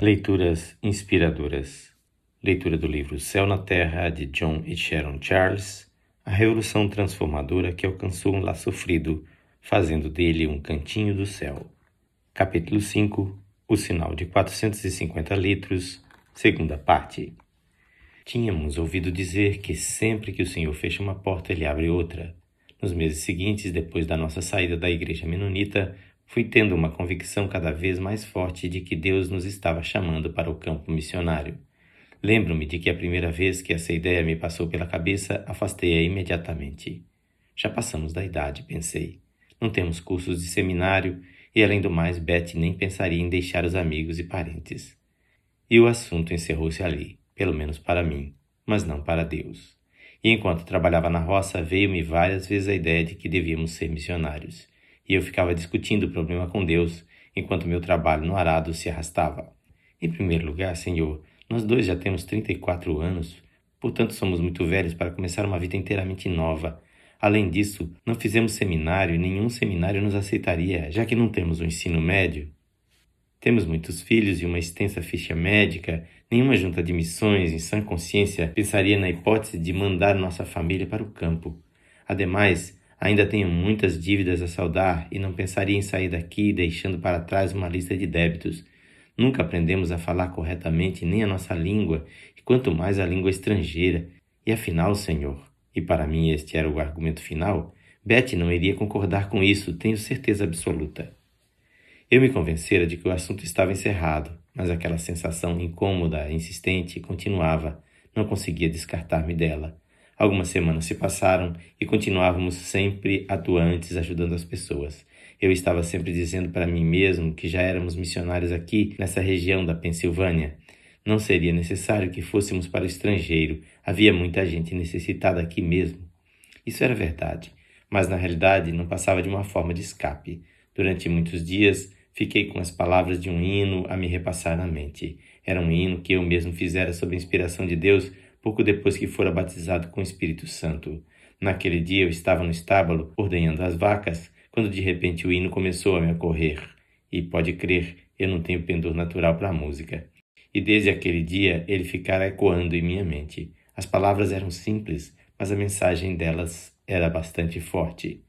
Leituras inspiradoras. Leitura do livro Céu na Terra de John e Sharon Charles. A revolução transformadora que alcançou um lá sofrido, fazendo dele um cantinho do céu. Capítulo 5 O sinal de 450 litros. Segunda parte. Tínhamos ouvido dizer que sempre que o Senhor fecha uma porta, ele abre outra. Nos meses seguintes, depois da nossa saída da igreja menonita, fui tendo uma convicção cada vez mais forte de que Deus nos estava chamando para o campo missionário. Lembro-me de que a primeira vez que essa ideia me passou pela cabeça, afastei-a imediatamente. Já passamos da idade, pensei. Não temos cursos de seminário e, além do mais, Beth nem pensaria em deixar os amigos e parentes. E o assunto encerrou-se ali, pelo menos para mim, mas não para Deus. E enquanto trabalhava na roça, veio-me várias vezes a ideia de que devíamos ser missionários e eu ficava discutindo o problema com Deus enquanto meu trabalho no arado se arrastava. Em primeiro lugar, Senhor, nós dois já temos 34 anos, portanto somos muito velhos para começar uma vida inteiramente nova. Além disso, não fizemos seminário e nenhum seminário nos aceitaria, já que não temos o um ensino médio. Temos muitos filhos e uma extensa ficha médica. Nenhuma junta de missões, em sã consciência, pensaria na hipótese de mandar nossa família para o campo. Ademais, Ainda tenho muitas dívidas a saldar e não pensaria em sair daqui deixando para trás uma lista de débitos. Nunca aprendemos a falar corretamente nem a nossa língua, e quanto mais a língua estrangeira. E afinal, Senhor, e para mim este era o argumento final, Betty não iria concordar com isso, tenho certeza absoluta. Eu me convencera de que o assunto estava encerrado, mas aquela sensação incômoda, insistente, continuava. Não conseguia descartar-me dela. Algumas semanas se passaram e continuávamos sempre atuantes ajudando as pessoas. Eu estava sempre dizendo para mim mesmo que já éramos missionários aqui nessa região da Pensilvânia. Não seria necessário que fôssemos para o estrangeiro, havia muita gente necessitada aqui mesmo. Isso era verdade, mas na realidade não passava de uma forma de escape. Durante muitos dias fiquei com as palavras de um hino a me repassar na mente. Era um hino que eu mesmo fizera sob inspiração de Deus pouco depois que fora batizado com o Espírito Santo. Naquele dia eu estava no estábulo ordenhando as vacas, quando de repente o hino começou a me ocorrer. E pode crer, eu não tenho pendor natural para a música. E desde aquele dia ele ficara ecoando em minha mente. As palavras eram simples, mas a mensagem delas era bastante forte.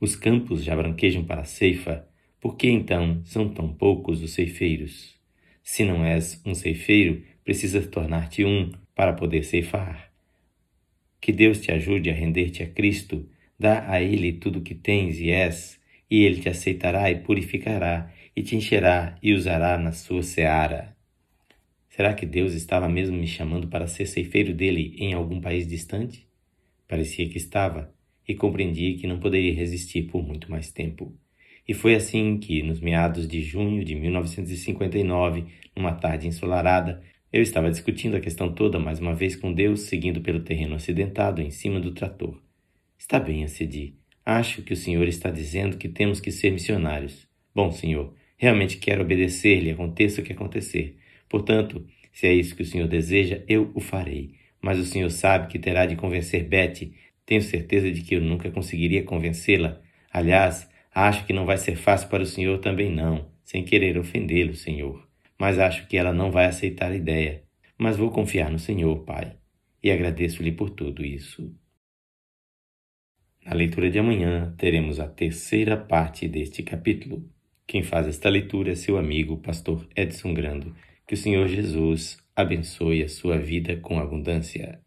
Os campos já branquejam para a ceifa, por que então são tão poucos os ceifeiros? Se não és um ceifeiro, precisas tornar-te um, para poder ceifar. Que Deus te ajude a render-te a Cristo, dá a Ele tudo o que tens e és, e Ele te aceitará e purificará, e te encherá e usará na sua seara. Será que Deus estava mesmo me chamando para ser ceifeiro dele em algum país distante? Parecia que estava, e compreendi que não poderia resistir por muito mais tempo. E foi assim que, nos meados de junho de 1959, numa tarde ensolarada, eu estava discutindo a questão toda mais uma vez com Deus, seguindo pelo terreno acidentado em cima do trator. Está bem, acedi. Acho que o senhor está dizendo que temos que ser missionários. Bom, senhor, realmente quero obedecer-lhe, aconteça o que acontecer. Portanto, se é isso que o senhor deseja, eu o farei. Mas o senhor sabe que terá de convencer Betty. Tenho certeza de que eu nunca conseguiria convencê-la. Aliás, acho que não vai ser fácil para o senhor também não, sem querer ofendê-lo, senhor mas acho que ela não vai aceitar a ideia. Mas vou confiar no Senhor, Pai, e agradeço-lhe por tudo isso. Na leitura de amanhã teremos a terceira parte deste capítulo. Quem faz esta leitura é seu amigo, pastor Edson Grando. Que o Senhor Jesus abençoe a sua vida com abundância.